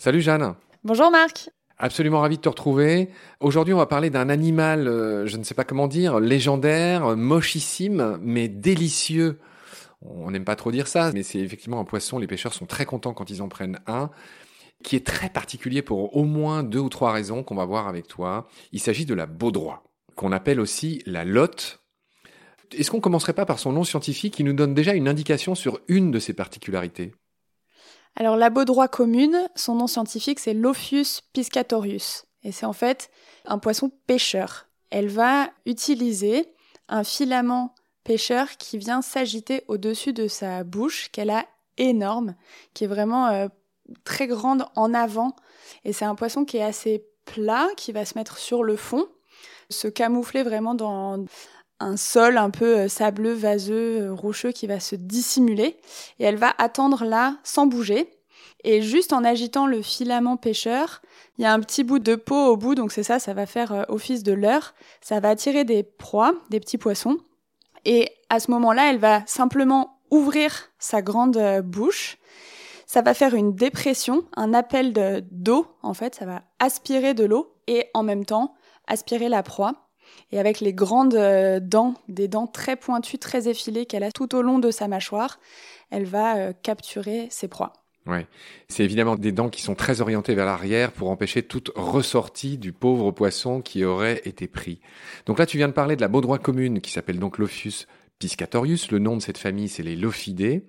Salut Jeanne. Bonjour Marc. Absolument ravi de te retrouver. Aujourd'hui, on va parler d'un animal, euh, je ne sais pas comment dire, légendaire, mochissime, mais délicieux. On n'aime pas trop dire ça, mais c'est effectivement un poisson. Les pêcheurs sont très contents quand ils en prennent un, qui est très particulier pour au moins deux ou trois raisons qu'on va voir avec toi. Il s'agit de la baudroie, qu'on appelle aussi la lotte. Est-ce qu'on commencerait pas par son nom scientifique qui nous donne déjà une indication sur une de ses particularités? Alors la baudroie commune, son nom scientifique c'est Lophius piscatorius et c'est en fait un poisson pêcheur. Elle va utiliser un filament pêcheur qui vient s'agiter au-dessus de sa bouche qu'elle a énorme, qui est vraiment euh, très grande en avant et c'est un poisson qui est assez plat, qui va se mettre sur le fond, se camoufler vraiment dans un sol un peu euh, sableux, vaseux, euh, rocheux qui va se dissimuler. Et elle va attendre là sans bouger. Et juste en agitant le filament pêcheur, il y a un petit bout de peau au bout, donc c'est ça, ça va faire euh, office de leurre. Ça va attirer des proies, des petits poissons. Et à ce moment-là, elle va simplement ouvrir sa grande bouche. Ça va faire une dépression, un appel d'eau, en fait, ça va aspirer de l'eau et en même temps aspirer la proie. Et avec les grandes euh, dents, des dents très pointues, très effilées qu'elle a tout au long de sa mâchoire, elle va euh, capturer ses proies. Ouais, c'est évidemment des dents qui sont très orientées vers l'arrière pour empêcher toute ressortie du pauvre poisson qui aurait été pris. Donc là, tu viens de parler de la baudroie commune qui s'appelle donc Lophius piscatorius. Le nom de cette famille, c'est les Lophidés.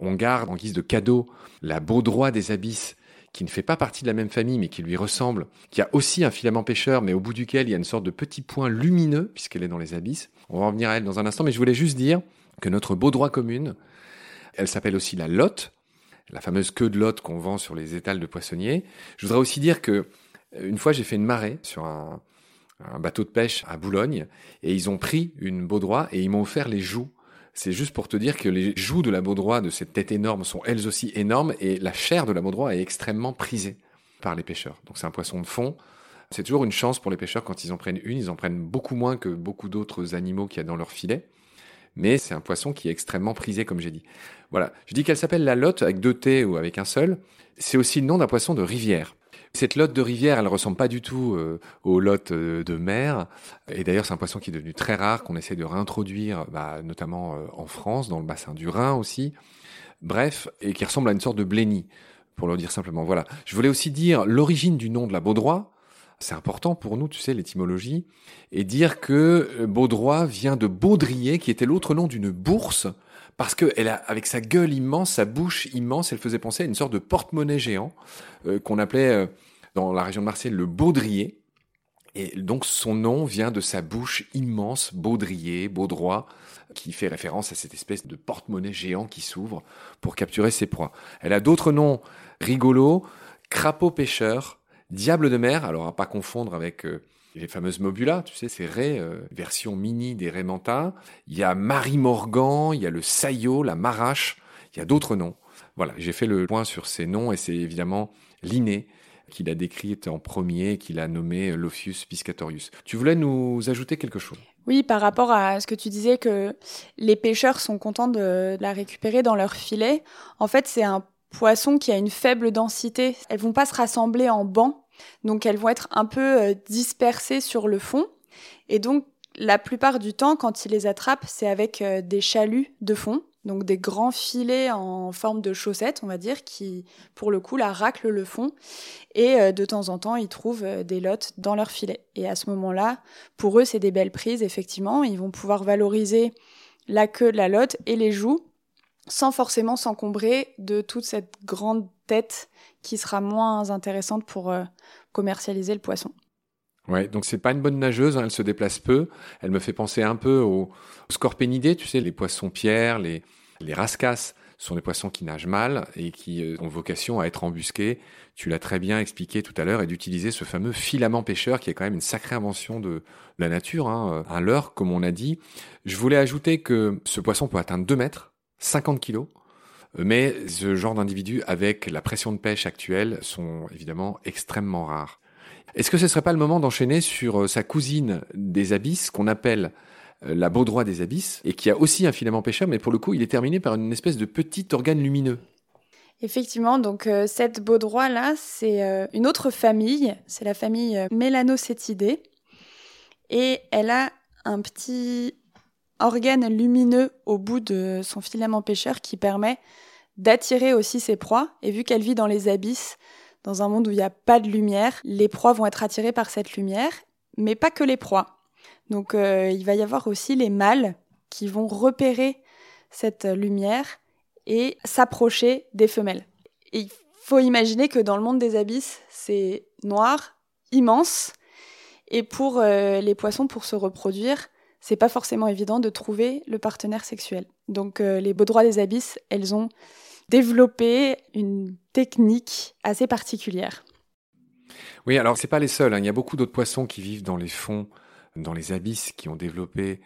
On garde en guise de cadeau la baudroie des abysses qui ne fait pas partie de la même famille mais qui lui ressemble, qui a aussi un filament pêcheur mais au bout duquel il y a une sorte de petit point lumineux puisqu'elle est dans les abysses. On va revenir à elle dans un instant, mais je voulais juste dire que notre beau droit commune, elle s'appelle aussi la lotte, la fameuse queue de lotte qu'on vend sur les étals de poissonniers. Je voudrais aussi dire que euh, une fois j'ai fait une marée sur un, un bateau de pêche à Boulogne et ils ont pris une baudroie et ils m'ont offert les joues c'est juste pour te dire que les joues de la baudroie de cette tête énorme sont elles aussi énormes et la chair de la baudroie est extrêmement prisée par les pêcheurs. Donc c'est un poisson de fond. C'est toujours une chance pour les pêcheurs quand ils en prennent une. Ils en prennent beaucoup moins que beaucoup d'autres animaux qu'il y a dans leur filet. Mais c'est un poisson qui est extrêmement prisé, comme j'ai dit. Voilà. Je dis qu'elle s'appelle la lotte avec deux T ou avec un seul. C'est aussi le nom d'un poisson de rivière. Cette lotte de rivière, elle ressemble pas du tout euh, aux lottes euh, de mer. Et d'ailleurs, c'est un poisson qui est devenu très rare, qu'on essaie de réintroduire, bah, notamment euh, en France, dans le bassin du Rhin aussi. Bref, et qui ressemble à une sorte de blénie, pour le dire simplement. Voilà. Je voulais aussi dire l'origine du nom de la baudroie. C'est important pour nous, tu sais, l'étymologie, et dire que Baudroie vient de baudrier, qui était l'autre nom d'une bourse, parce que elle a, avec sa gueule immense, sa bouche immense, elle faisait penser à une sorte de porte-monnaie géant qu'on appelait dans la région de Marseille le baudrier. Et donc son nom vient de sa bouche immense, baudrier, baudroie, qui fait référence à cette espèce de porte-monnaie géant qui s'ouvre pour capturer ses proies. Elle a d'autres noms rigolos, crapaud pêcheur, diable de mer, alors à pas confondre avec euh, les fameuses mobulas, tu sais, ces raies, euh, version mini des raies manta. Il y a Marie Morgan, il y a le saillot, la marache, il y a d'autres noms. Voilà, j'ai fait le point sur ces noms et c'est évidemment l'inné qu'il a décrite en premier, qu'il a nommé Lophius piscatorius. Tu voulais nous ajouter quelque chose? Oui, par rapport à ce que tu disais que les pêcheurs sont contents de la récupérer dans leur filet. En fait, c'est un poisson qui a une faible densité. Elles vont pas se rassembler en bancs, donc elles vont être un peu euh, dispersées sur le fond. Et donc, la plupart du temps, quand ils les attrapent, c'est avec euh, des chaluts de fond donc des grands filets en forme de chaussettes, on va dire, qui, pour le coup, la raclent le fond. Et euh, de temps en temps, ils trouvent des lottes dans leurs filets. Et à ce moment-là, pour eux, c'est des belles prises, effectivement. Ils vont pouvoir valoriser la queue de la lotte et les joues sans forcément s'encombrer de toute cette grande tête qui sera moins intéressante pour euh, commercialiser le poisson. Ouais, donc c'est pas une bonne nageuse, hein, elle se déplace peu. Elle me fait penser un peu aux, scorpénidés, tu sais, les poissons pierres, les, les rascasses sont des poissons qui nagent mal et qui euh, ont vocation à être embusqués. Tu l'as très bien expliqué tout à l'heure et d'utiliser ce fameux filament pêcheur qui est quand même une sacrée invention de, la nature, hein, un leurre comme on a dit. Je voulais ajouter que ce poisson peut atteindre 2 mètres, 50 kilos. Mais ce genre d'individus, avec la pression de pêche actuelle, sont évidemment extrêmement rares. Est-ce que ce serait pas le moment d'enchaîner sur euh, sa cousine des abysses qu'on appelle euh, la baudroie des abysses et qui a aussi un filament pêcheur, mais pour le coup, il est terminé par une espèce de petit organe lumineux? Effectivement, donc euh, cette baudroie là, c'est une autre famille, c'est la famille Mélanocétidée, et elle a un petit organe lumineux au bout de son filament pêcheur qui permet d'attirer aussi ses proies. Et vu qu'elle vit dans les abysses, dans un monde où il n'y a pas de lumière, les proies vont être attirées par cette lumière, mais pas que les proies. Donc euh, il va y avoir aussi les mâles qui vont repérer cette lumière et s'approcher des femelles. il faut imaginer que dans le monde des abysses, c'est noir, immense, et pour euh, les poissons, pour se reproduire, c'est pas forcément évident de trouver le partenaire sexuel. Donc euh, les beaux des abysses, elles ont développé une technique assez particulière. Oui, alors c'est pas les seuls. Hein. Il y a beaucoup d'autres poissons qui vivent dans les fonds, dans les abysses, qui ont développé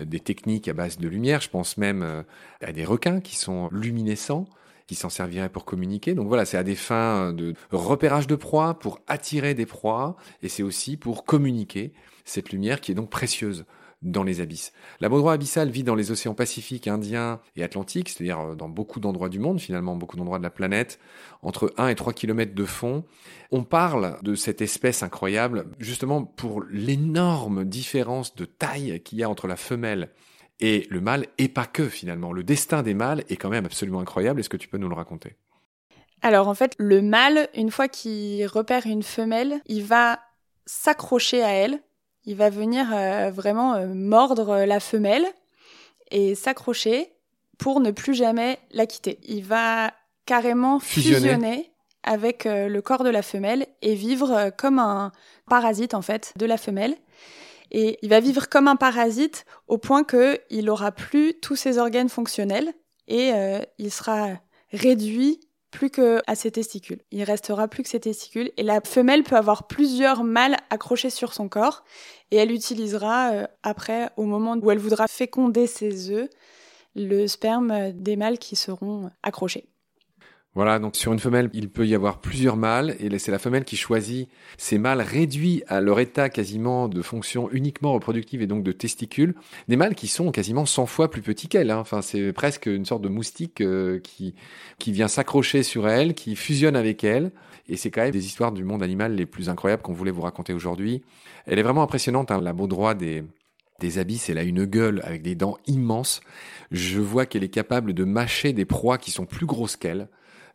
euh, des techniques à base de lumière. Je pense même euh, à des requins qui sont luminescents, qui s'en serviraient pour communiquer. Donc voilà, c'est à des fins de repérage de proies, pour attirer des proies, et c'est aussi pour communiquer cette lumière qui est donc précieuse dans les abysses. La baudroie abyssale vit dans les océans Pacifique, Indien et Atlantique, c'est-à-dire euh, dans beaucoup d'endroits du monde, finalement, beaucoup d'endroits de la planète, entre 1 et 3 km de fond. On parle de cette espèce incroyable, justement pour l'énorme différence de taille qu'il y a entre la femelle et le mâle, et pas que finalement. Le destin des mâles est quand même absolument incroyable. Est-ce que tu peux nous le raconter? Alors en fait, le mâle, une fois qu'il repère une femelle, il va s'accrocher à elle il va venir euh, vraiment euh, mordre la femelle et s'accrocher pour ne plus jamais la quitter. Il va carrément fusionner, avec euh, le corps de la femelle et vivre comme un parasite en fait de la femelle. Et il va vivre comme un parasite au point qu'il n'aura plus tous ses organes fonctionnels et il sera réduit plus que à ses testicules. Il restera plus que ses testicules et la femelle peut avoir plusieurs mâles accrochés sur son corps et elle utilisera euh, après, au moment où elle voudra féconder ses œufs, le sperme des mâles qui seront accrochés. Voilà, donc sur une femelle, il peut y avoir plusieurs mâles, et c'est la femelle qui choisit ces mâles réduits à leur état quasiment de fonction uniquement reproductive et donc de testicules, des mâles qui sont quasiment 100 fois plus petits qu'elle. Hein. Enfin, c'est presque une sorte de moustique euh, qui, qui vient s'accrocher sur elle, qui fusionne avec elle, et c'est quand même des histoires du monde animal les plus incroyables qu'on voulait vous raconter aujourd'hui. Elle est vraiment impressionnante, hein, la baudroie des, des abysses, elle a une gueule avec des dents immenses. Je vois qu'elle est capable de mâcher des proies qui sont plus grosses qu'elle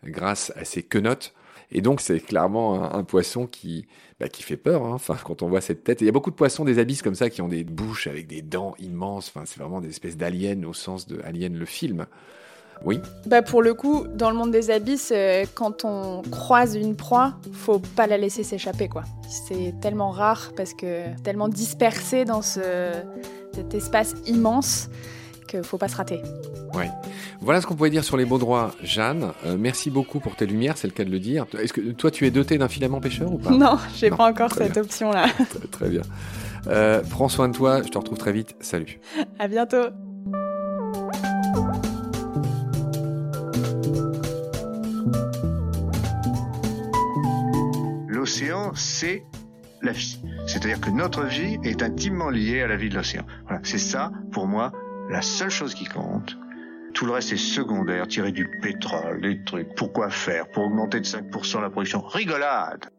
grâce à ses quenottes. Et donc, c'est clairement un, poisson qui, bah, qui fait peur. Hein. Enfin, quand on voit cette tête, il y a beaucoup de poissons des abysses comme ça qui ont des bouches avec des dents immenses. Enfin, c'est vraiment des espèces d'aliens au sens de Alien le film. Oui. Bah pour le coup, dans le monde des abysses, euh, quand on croise une proie, faut pas la laisser s'échapper quoi. C'est tellement rare parce que tellement dispersé dans ce, cet espace immense qu'il faut pas se rater. Ouais. Voilà ce qu'on pouvait dire sur les beaux droits, Jeanne. Euh, merci beaucoup pour tes lumières, c'est le cas de le dire. Est-ce que toi, tu es doté d'un filament pêcheur ou pas? Non, j'ai pas encore cette option-là. très, bien. Euh, prends soin de toi, je te retrouve très vite. Salut. À bientôt. L'océan, c'est la vie. C'est-à-dire que notre vie est intimement liée à la vie de l'océan. Voilà, c'est ça, pour moi, la seule chose qui compte. Tout le reste est secondaire, tirer du pétrole, des trucs. Pourquoi faire? Pour augmenter de 5% la production Rigolade